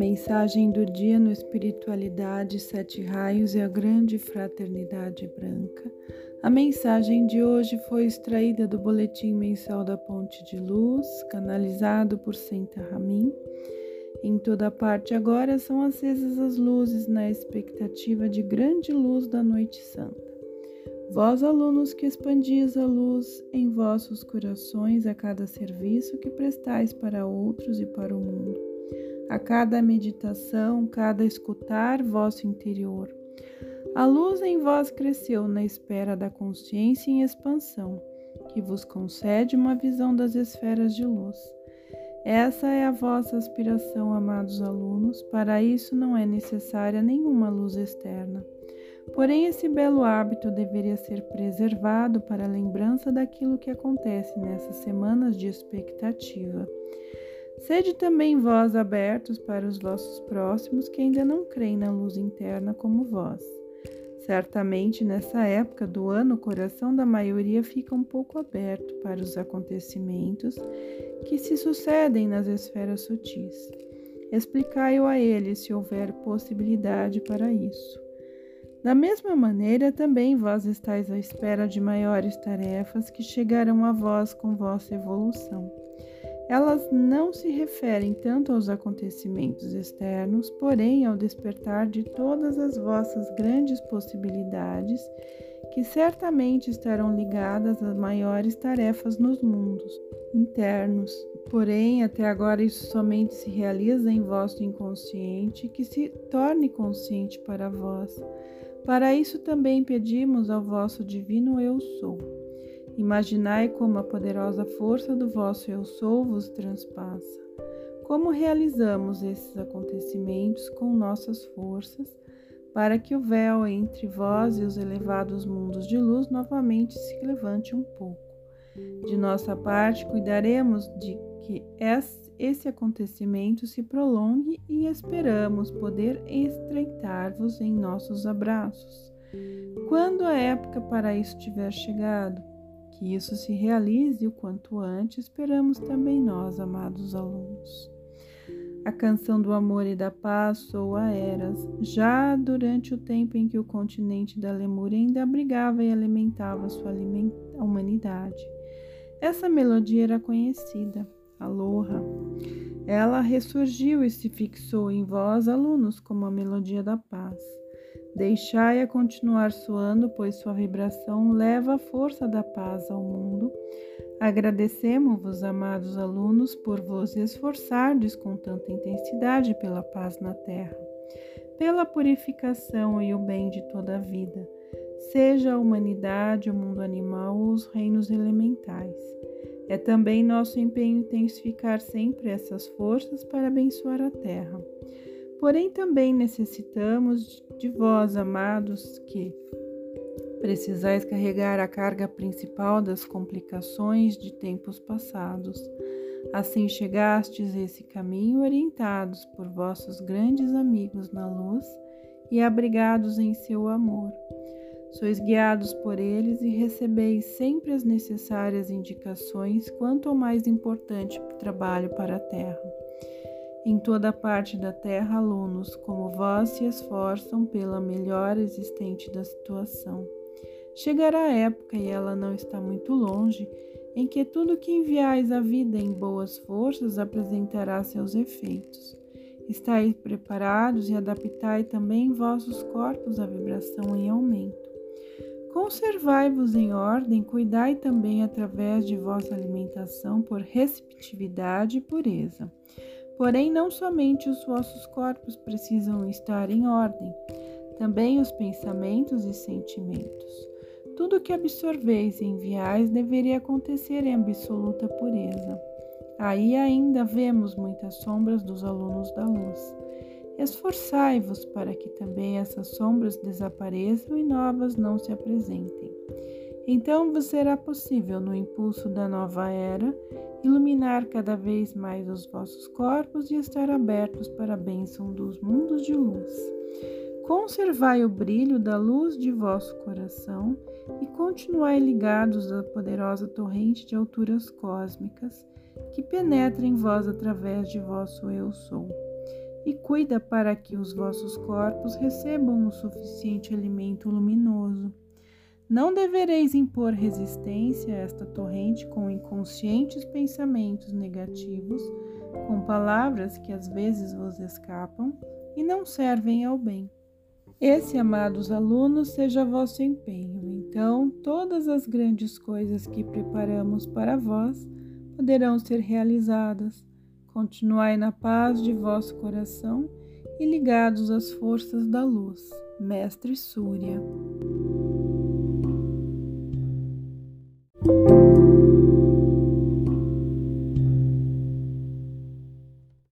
Mensagem do dia no Espiritualidade, Sete Raios e a Grande Fraternidade Branca. A mensagem de hoje foi extraída do Boletim Mensal da Ponte de Luz, canalizado por Senta Ramin. Em toda parte agora são acesas as luzes na expectativa de grande luz da Noite Santa. Vós, alunos, que expandis a luz em vossos corações a cada serviço que prestais para outros e para o mundo a cada meditação, cada escutar vosso interior. A luz em vós cresceu na espera da consciência em expansão, que vos concede uma visão das esferas de luz. Essa é a vossa aspiração, amados alunos, para isso não é necessária nenhuma luz externa. Porém, esse belo hábito deveria ser preservado para a lembrança daquilo que acontece nessas semanas de expectativa. Sede também vós abertos para os vossos próximos que ainda não creem na luz interna como vós. Certamente nessa época do ano o coração da maioria fica um pouco aberto para os acontecimentos que se sucedem nas esferas sutis. Explicai-o a eles se houver possibilidade para isso. Da mesma maneira, também vós estáis à espera de maiores tarefas que chegarão a vós com vossa evolução. Elas não se referem tanto aos acontecimentos externos, porém ao despertar de todas as vossas grandes possibilidades, que certamente estarão ligadas às maiores tarefas nos mundos internos. Porém, até agora isso somente se realiza em vosso inconsciente, que se torne consciente para vós. Para isso também pedimos ao vosso divino Eu Sou Imaginai como a poderosa força do vosso Eu Sou vos transpassa. Como realizamos esses acontecimentos com nossas forças, para que o véu entre vós e os elevados mundos de luz novamente se levante um pouco. De nossa parte, cuidaremos de que esse acontecimento se prolongue e esperamos poder estreitar-vos em nossos abraços. Quando a época para isso tiver chegado, que isso se realize o quanto antes, esperamos também nós, amados alunos. A canção do amor e da paz soa eras, já durante o tempo em que o continente da Lemúria ainda abrigava e alimentava sua humanidade. Essa melodia era conhecida, Aloha. Ela ressurgiu e se fixou em vós, alunos, como a melodia da paz. Deixai-a continuar soando, pois sua vibração leva a força da paz ao mundo. Agradecemos-vos, amados alunos, por vos esforçardes com tanta intensidade pela paz na terra, pela purificação e o bem de toda a vida, seja a humanidade, o mundo animal ou os reinos elementais. É também nosso empenho intensificar sempre essas forças para abençoar a terra. Porém, também necessitamos de vós, amados, que precisais carregar a carga principal das complicações de tempos passados. Assim chegastes esse caminho orientados por vossos grandes amigos na luz e abrigados em seu amor. Sois guiados por eles e recebeis sempre as necessárias indicações quanto ao mais importante trabalho para a terra. Em toda parte da terra, alunos como vós se esforçam pela melhor existente da situação. Chegará a época, e ela não está muito longe, em que tudo que enviais à vida em boas forças apresentará seus efeitos. Estai preparados e adaptai também vossos corpos à vibração em aumento. Conservai-vos em ordem, cuidai também através de vossa alimentação por receptividade e pureza. Porém, não somente os vossos corpos precisam estar em ordem, também os pensamentos e sentimentos. Tudo que absorveis e enviais deveria acontecer em absoluta pureza. Aí ainda vemos muitas sombras dos alunos da luz. Esforçai-vos para que também essas sombras desapareçam e novas não se apresentem. Então vos será possível, no impulso da nova era, iluminar cada vez mais os vossos corpos e estar abertos para a bênção dos mundos de luz. Conservai o brilho da luz de vosso coração e continuai ligados à poderosa torrente de alturas cósmicas que penetra em vós através de vosso Eu Sou. e cuida para que os vossos corpos recebam o suficiente alimento luminoso. Não devereis impor resistência a esta torrente com inconscientes pensamentos negativos, com palavras que às vezes vos escapam e não servem ao bem. Esse, amados alunos, seja vosso empenho. Então, todas as grandes coisas que preparamos para vós poderão ser realizadas. Continuai na paz de vosso coração e ligados às forças da luz. Mestre Súria.